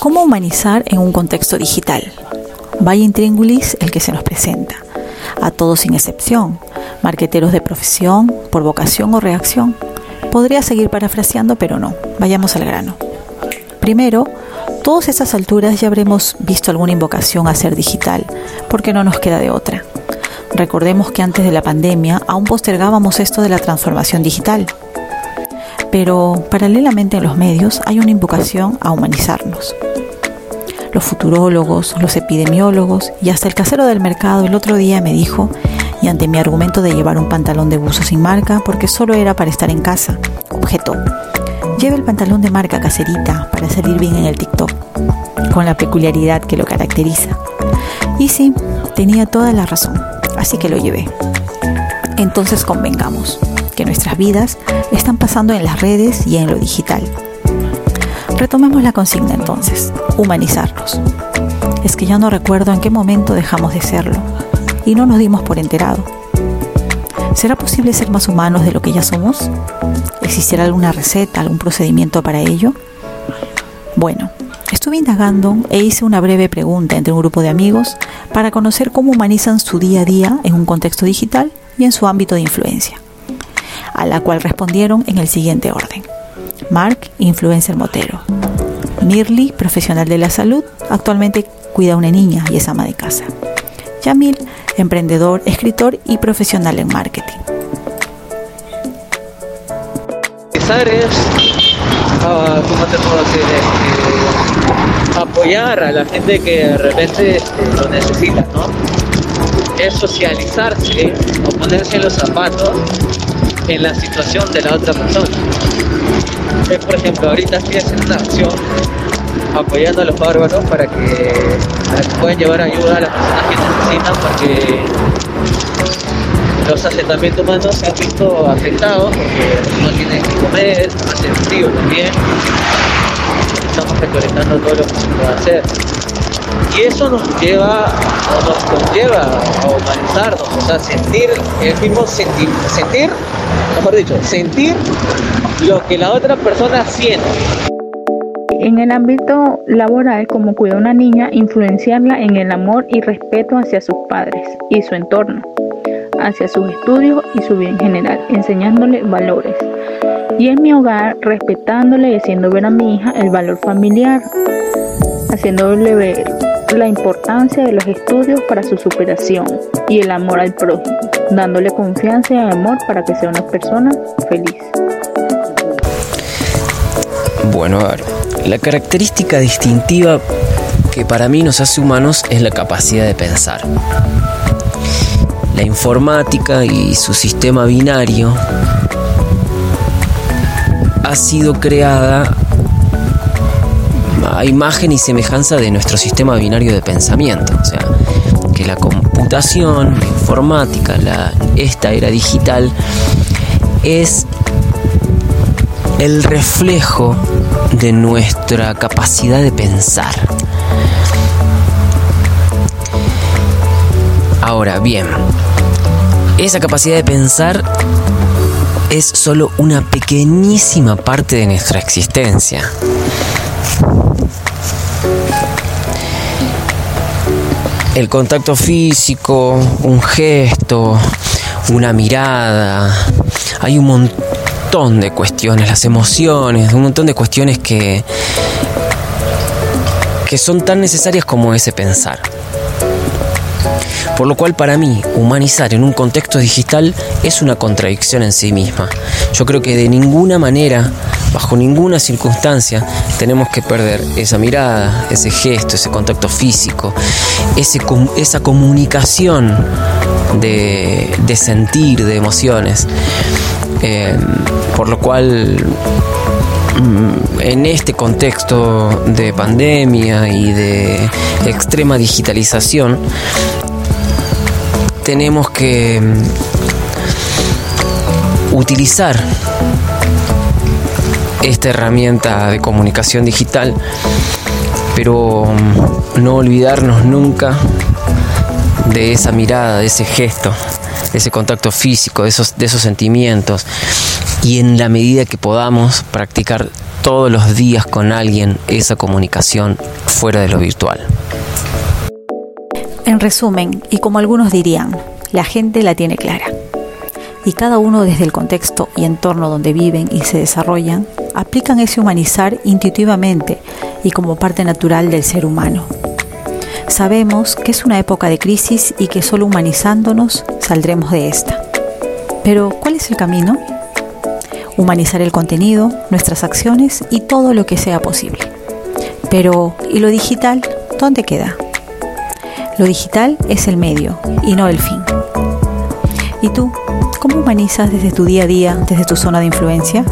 ¿Cómo humanizar en un contexto digital? Vaya intríngulis el que se nos presenta, a todos sin excepción, marqueteros de profesión, por vocación o reacción. Podría seguir parafraseando, pero no, vayamos al grano. Primero, todas estas alturas ya habremos visto alguna invocación a ser digital, porque no nos queda de otra. Recordemos que antes de la pandemia aún postergábamos esto de la transformación digital. Pero paralelamente en los medios hay una invocación a humanizarnos. Los futurólogos, los epidemiólogos y hasta el casero del mercado el otro día me dijo, y ante mi argumento de llevar un pantalón de buzo sin marca porque solo era para estar en casa, objetó, lleva el pantalón de marca caserita para salir bien en el TikTok, con la peculiaridad que lo caracteriza. Y sí, tenía toda la razón así que lo llevé. Entonces convengamos que nuestras vidas están pasando en las redes y en lo digital. Retomemos la consigna entonces, humanizarnos. Es que ya no recuerdo en qué momento dejamos de serlo y no nos dimos por enterado. ¿Será posible ser más humanos de lo que ya somos? ¿Existirá alguna receta, algún procedimiento para ello? Bueno, estuve indagando e hice una breve pregunta entre un grupo de amigos para conocer cómo humanizan su día a día en un contexto digital y en su ámbito de influencia, a la cual respondieron en el siguiente orden. Mark, influencer motero. Mirly, profesional de la salud, actualmente cuida a una niña y es ama de casa. Yamil, emprendedor, escritor y profesional en marketing. Ah, ¿cómo puedo decir? Este, apoyar a la gente que de repente este, lo necesita, ¿no? Es socializarse o ponerse los zapatos en la situación de la otra persona. Por ejemplo, ahorita estoy haciendo una acción apoyando a los bárbaros para que, puedan llevar ayuda a las personas que necesitan porque los asentamientos humanos se han visto afectados porque no tienen que comer, hace frío también. Estamos recolectando todo lo que se puede hacer. Y eso nos lleva, nos conlleva a humanizarnos, o sea, sentir el mismo sentir, sentir, mejor dicho, sentir lo que la otra persona siente. En el ámbito laboral, como cuida una niña, influenciarla en el amor y respeto hacia sus padres y su entorno hacia sus estudios y su vida en general, enseñándole valores. Y en mi hogar, respetándole y haciendo ver a mi hija el valor familiar, haciéndole ver la importancia de los estudios para su superación y el amor al prójimo, dándole confianza y amor para que sea una persona feliz. Bueno, a ver, la característica distintiva que para mí nos hace humanos es la capacidad de pensar. La informática y su sistema binario ha sido creada a imagen y semejanza de nuestro sistema binario de pensamiento. O sea, que la computación, la informática, la, esta era digital, es el reflejo de nuestra capacidad de pensar. Ahora bien, esa capacidad de pensar es solo una pequeñísima parte de nuestra existencia. El contacto físico, un gesto, una mirada, hay un montón de cuestiones, las emociones, un montón de cuestiones que, que son tan necesarias como ese pensar. Por lo cual para mí, humanizar en un contexto digital es una contradicción en sí misma. Yo creo que de ninguna manera, bajo ninguna circunstancia, tenemos que perder esa mirada, ese gesto, ese contacto físico, esa comunicación de, sentir, de emociones. Eh, por lo cual mm, en este contexto de pandemia y de extrema digitalización, tenemos que mm, utilizar esta herramienta de comunicación digital, pero mm, no olvidarnos nunca de esa mirada, de ese gesto, de ese contacto físico, de esos, de esos sentimientos y en la medida que podamos practicar todos los días con alguien esa comunicación fuera de lo virtual. En resumen, y como algunos dirían, la gente la tiene clara. Y cada uno desde el contexto y entorno donde viven y se desarrollan, aplican ese humanizar intuitivamente y como parte natural del ser humano. Sabemos que es una época de crisis y que solo humanizándonos saldremos de esta. Pero, ¿cuál es el camino? Humanizar el contenido, nuestras acciones y todo lo que sea posible. Pero, ¿y lo digital? ¿Dónde queda? Lo digital es el medio y no el fin. ¿Y tú? ¿Cómo humanizas desde tu día a día, desde tu zona de influencia?